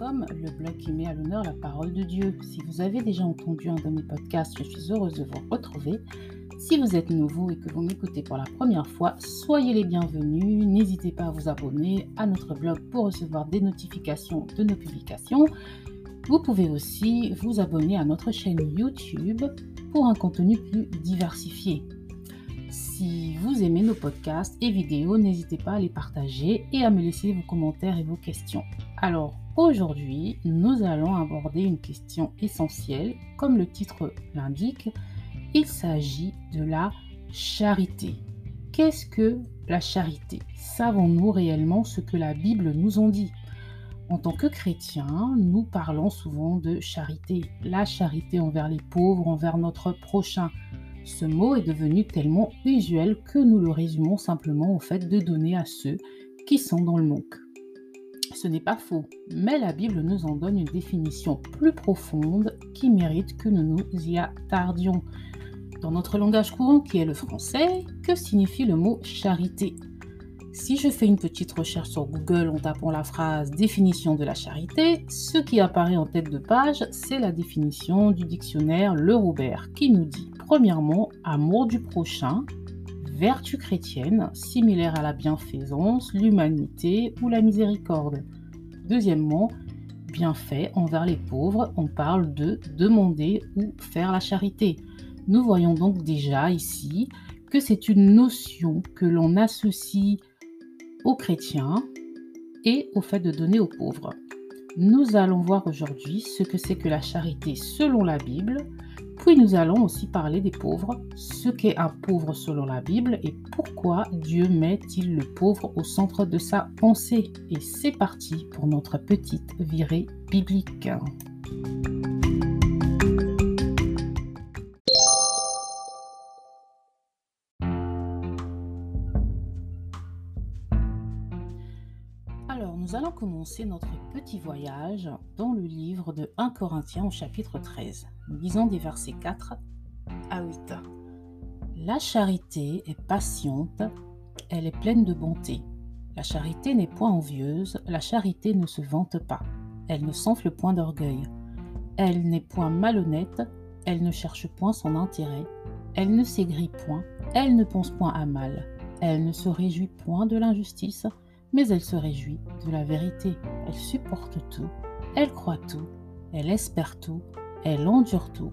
Le blog qui met à l'honneur la parole de Dieu. Si vous avez déjà entendu un de mes podcasts, je suis heureuse de vous retrouver. Si vous êtes nouveau et que vous m'écoutez pour la première fois, soyez les bienvenus. N'hésitez pas à vous abonner à notre blog pour recevoir des notifications de nos publications. Vous pouvez aussi vous abonner à notre chaîne YouTube pour un contenu plus diversifié. Si vous aimez nos podcasts et vidéos, n'hésitez pas à les partager et à me laisser vos commentaires et vos questions. Alors aujourd'hui, nous allons aborder une question essentielle. Comme le titre l'indique, il s'agit de la charité. Qu'est-ce que la charité? Savons-nous réellement ce que la Bible nous en dit? En tant que chrétiens, nous parlons souvent de charité. La charité envers les pauvres, envers notre prochain. Ce mot est devenu tellement usuel que nous le résumons simplement au fait de donner à ceux qui sont dans le manque. Ce n'est pas faux, mais la Bible nous en donne une définition plus profonde qui mérite que nous nous y attardions. Dans notre langage courant qui est le français, que signifie le mot charité? Si je fais une petite recherche sur Google en tapant la phrase définition de la charité, ce qui apparaît en tête de page, c'est la définition du dictionnaire Le Robert qui nous dit premièrement amour du prochain, vertu chrétienne similaire à la bienfaisance, l'humanité ou la miséricorde. Deuxièmement, bienfait envers les pauvres, on parle de demander ou faire la charité. Nous voyons donc déjà ici que c'est une notion que l'on associe aux chrétiens et au fait de donner aux pauvres. Nous allons voir aujourd'hui ce que c'est que la charité selon la Bible, nous allons aussi parler des pauvres, ce qu'est un pauvre selon la Bible et pourquoi Dieu met-il le pauvre au centre de sa pensée. Et c'est parti pour notre petite virée biblique. Commencer notre petit voyage dans le livre de 1 Corinthiens au chapitre 13. Nous lisons des versets 4 à 8. La charité est patiente, elle est pleine de bonté. La charité n'est point envieuse, la charité ne se vante pas, elle ne s'enfle point d'orgueil. Elle n'est point malhonnête, elle ne cherche point son intérêt, elle ne s'aigrit point, elle ne pense point à mal, elle ne se réjouit point de l'injustice, mais elle se réjouit de la vérité. Elle supporte tout, elle croit tout, elle espère tout, elle endure tout.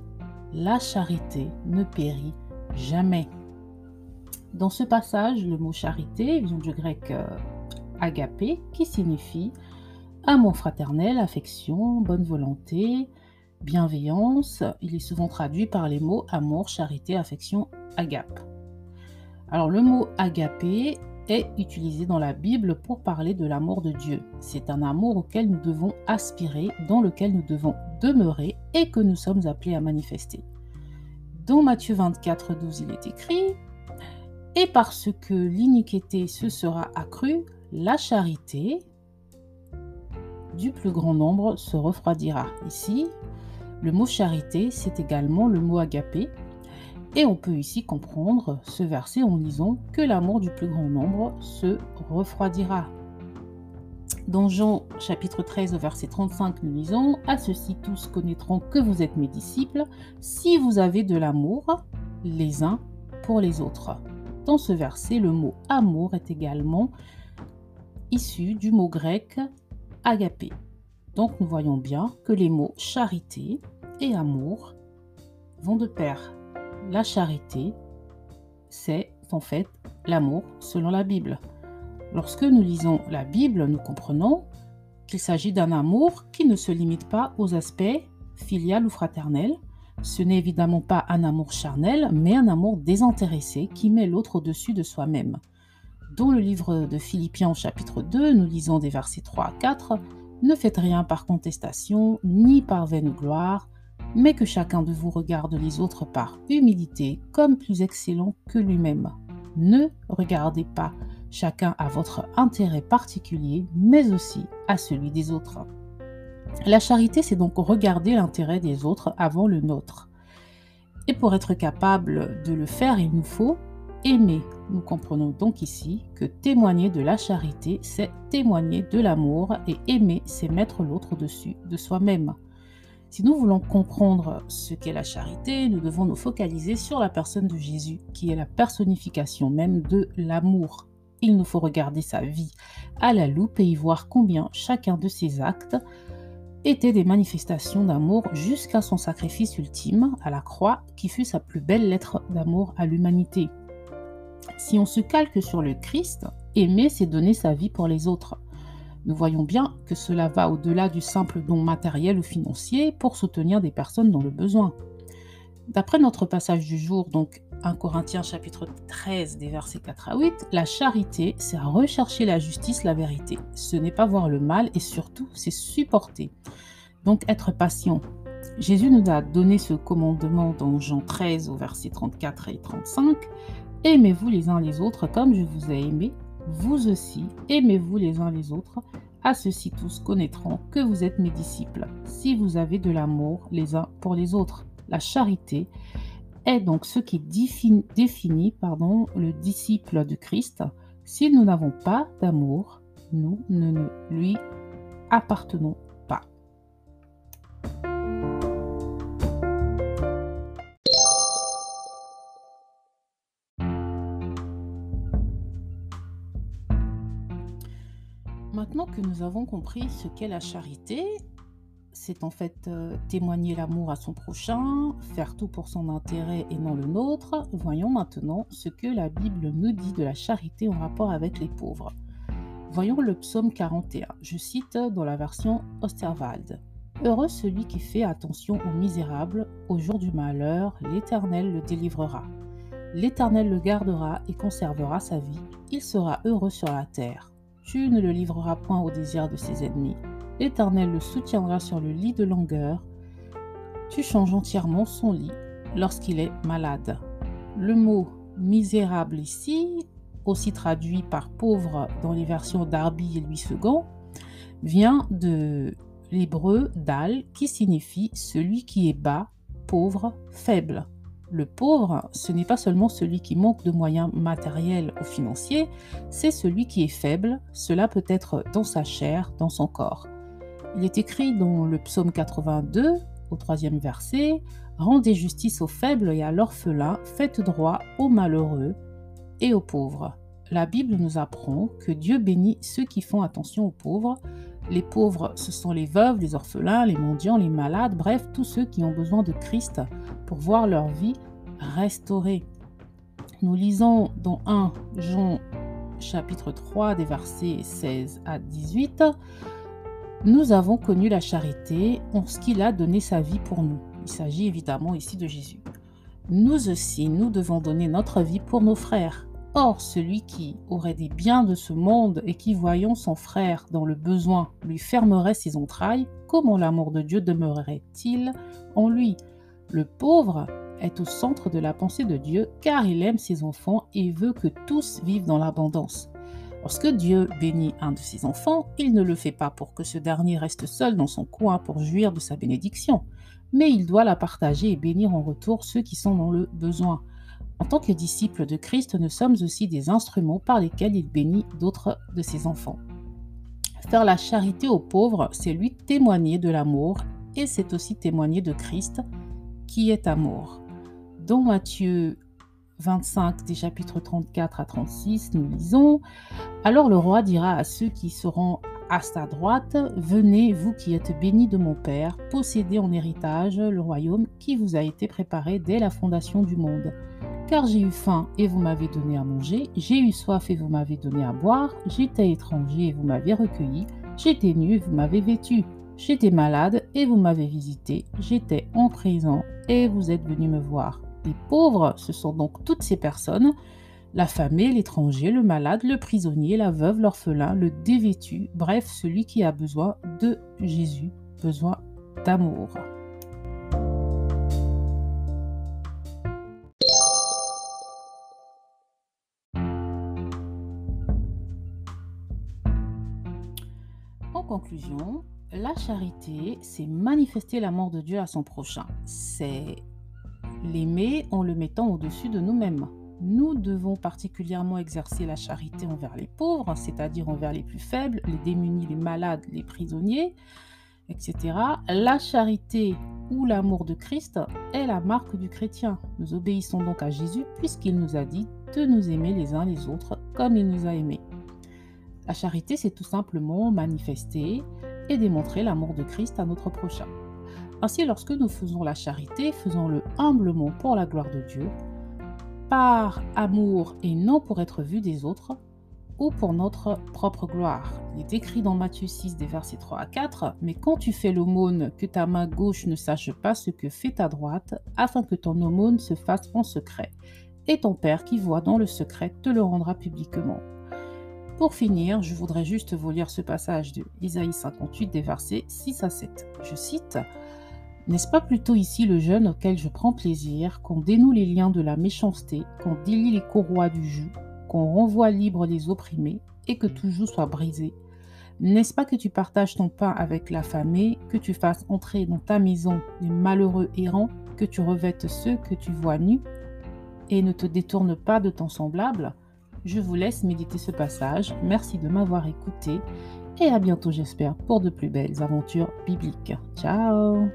La charité ne périt jamais. Dans ce passage, le mot charité vient du grec euh, agapé, qui signifie amour fraternel, affection, bonne volonté, bienveillance. Il est souvent traduit par les mots amour, charité, affection, agape. Alors le mot agapé est utilisé dans la Bible pour parler de l'amour de Dieu. C'est un amour auquel nous devons aspirer, dans lequel nous devons demeurer et que nous sommes appelés à manifester. Dans Matthieu 24, 12, il est écrit Et parce que l'iniquité se sera accrue, la charité du plus grand nombre se refroidira. Ici, le mot charité, c'est également le mot agapé, et on peut ici comprendre ce verset en lisant que l'amour du plus grand nombre se refroidira. Dans Jean chapitre 13 verset 35, nous lisons À ceci tous connaîtront que vous êtes mes disciples si vous avez de l'amour les uns pour les autres. Dans ce verset, le mot amour est également issu du mot grec agapé. Donc nous voyons bien que les mots charité et amour vont de pair la charité, c'est en fait l'amour selon la Bible. Lorsque nous lisons la Bible, nous comprenons qu'il s'agit d'un amour qui ne se limite pas aux aspects filial ou fraternel. Ce n'est évidemment pas un amour charnel, mais un amour désintéressé qui met l'autre au-dessus de soi-même. Dans le livre de Philippiens au chapitre 2, nous lisons des versets 3 à 4, Ne faites rien par contestation, ni par vaine gloire, mais que chacun de vous regarde les autres par humilité comme plus excellent que lui-même. Ne regardez pas chacun à votre intérêt particulier, mais aussi à celui des autres. La charité, c'est donc regarder l'intérêt des autres avant le nôtre. Et pour être capable de le faire, il nous faut aimer. Nous comprenons donc ici que témoigner de la charité, c'est témoigner de l'amour et aimer, c'est mettre l'autre au-dessus de soi-même. Si nous voulons comprendre ce qu'est la charité, nous devons nous focaliser sur la personne de Jésus, qui est la personnification même de l'amour. Il nous faut regarder sa vie à la loupe et y voir combien chacun de ses actes étaient des manifestations d'amour jusqu'à son sacrifice ultime à la croix, qui fut sa plus belle lettre d'amour à l'humanité. Si on se calque sur le Christ, aimer, c'est donner sa vie pour les autres. Nous voyons bien que cela va au-delà du simple don matériel ou financier pour soutenir des personnes dans le besoin. D'après notre passage du jour, donc 1 Corinthiens chapitre 13 des versets 4 à 8, la charité, c'est rechercher la justice, la vérité. Ce n'est pas voir le mal et surtout, c'est supporter. Donc être patient. Jésus nous a donné ce commandement dans Jean 13 au verset 34 et 35. Aimez-vous les uns les autres comme je vous ai aimé. Vous aussi, aimez-vous les uns les autres. À ceux-ci tous connaîtront que vous êtes mes disciples, si vous avez de l'amour les uns pour les autres. La charité est donc ce qui définit, le disciple de Christ. Si nous n'avons pas d'amour, nous ne lui appartenons pas. Maintenant que nous avons compris ce qu'est la charité, c'est en fait euh, témoigner l'amour à son prochain, faire tout pour son intérêt et non le nôtre. Voyons maintenant ce que la Bible nous dit de la charité en rapport avec les pauvres. Voyons le psaume 41. Je cite dans la version Osterwald. Heureux celui qui fait attention aux misérables, au jour du malheur, l'Éternel le délivrera. L'Éternel le gardera et conservera sa vie, il sera heureux sur la terre. Tu ne le livreras point au désir de ses ennemis. L'Éternel le soutiendra sur le lit de longueur. Tu changes entièrement son lit lorsqu'il est malade. Le mot misérable ici, aussi traduit par pauvre dans les versions d'Arby et Louis II, vient de l'hébreu dal qui signifie celui qui est bas, pauvre, faible. Le pauvre, ce n'est pas seulement celui qui manque de moyens matériels ou financiers, c'est celui qui est faible, cela peut être dans sa chair, dans son corps. Il est écrit dans le psaume 82, au troisième verset, Rendez justice aux faibles et à l'orphelin, faites droit aux malheureux et aux pauvres. La Bible nous apprend que Dieu bénit ceux qui font attention aux pauvres. Les pauvres, ce sont les veuves, les orphelins, les mendiants, les malades, bref, tous ceux qui ont besoin de Christ pour voir leur vie restaurée. Nous lisons dans 1 Jean chapitre 3 des versets 16 à 18. Nous avons connu la charité en ce qu'il a donné sa vie pour nous. Il s'agit évidemment ici de Jésus. Nous aussi, nous devons donner notre vie pour nos frères. Or, celui qui aurait des biens de ce monde et qui, voyant son frère dans le besoin, lui fermerait ses entrailles, comment l'amour de Dieu demeurerait-il en lui? Le pauvre est au centre de la pensée de Dieu car il aime ses enfants et veut que tous vivent dans l'abondance. Lorsque Dieu bénit un de ses enfants, il ne le fait pas pour que ce dernier reste seul dans son coin pour jouir de sa bénédiction, mais il doit la partager et bénir en retour ceux qui sont dans le besoin. En tant que disciples de Christ, nous sommes aussi des instruments par lesquels il bénit d'autres de ses enfants. Faire la charité aux pauvres, c'est lui témoigner de l'amour et c'est aussi témoigner de Christ qui est amour. Dans Matthieu 25 des chapitres 34 à 36, nous lisons Alors le roi dira à ceux qui seront à sa droite Venez, vous qui êtes bénis de mon Père, possédez en héritage le royaume qui vous a été préparé dès la fondation du monde. Car j'ai eu faim et vous m'avez donné à manger, j'ai eu soif et vous m'avez donné à boire, j'étais étranger et vous m'avez recueilli, j'étais nu et vous m'avez vêtu, j'étais malade et vous m'avez visité, j'étais en prison et vous êtes venu me voir. Les pauvres, ce sont donc toutes ces personnes, l'affamé, l'étranger, le malade, le prisonnier, la veuve, l'orphelin, le dévêtu, bref, celui qui a besoin de Jésus, besoin d'amour. Conclusion, la charité, c'est manifester l'amour de Dieu à son prochain. C'est l'aimer en le mettant au-dessus de nous-mêmes. Nous devons particulièrement exercer la charité envers les pauvres, c'est-à-dire envers les plus faibles, les démunis, les malades, les prisonniers, etc. La charité ou l'amour de Christ est la marque du chrétien. Nous obéissons donc à Jésus puisqu'il nous a dit de nous aimer les uns les autres comme il nous a aimés. La charité, c'est tout simplement manifester et démontrer l'amour de Christ à notre prochain. Ainsi, lorsque nous faisons la charité, faisons-le humblement pour la gloire de Dieu, par amour et non pour être vu des autres, ou pour notre propre gloire. Il est écrit dans Matthieu 6 des versets 3 à 4, Mais quand tu fais l'aumône, que ta main gauche ne sache pas ce que fait ta droite, afin que ton aumône se fasse en secret, et ton Père qui voit dans le secret te le rendra publiquement. Pour finir, je voudrais juste vous lire ce passage de Isaïe 58 des versets 6 à 7. Je cite N'est-ce pas plutôt ici le jeûne auquel je prends plaisir, qu'on dénoue les liens de la méchanceté, qu'on délie les courroies du joug, qu'on renvoie libre les opprimés et que tout joug soit brisé? N'est-ce pas que tu partages ton pain avec l'affamé, que tu fasses entrer dans ta maison les malheureux errants, que tu revêtes ceux que tu vois nus, et ne te détourne pas de ton semblable? Je vous laisse méditer ce passage. Merci de m'avoir écouté et à bientôt j'espère pour de plus belles aventures bibliques. Ciao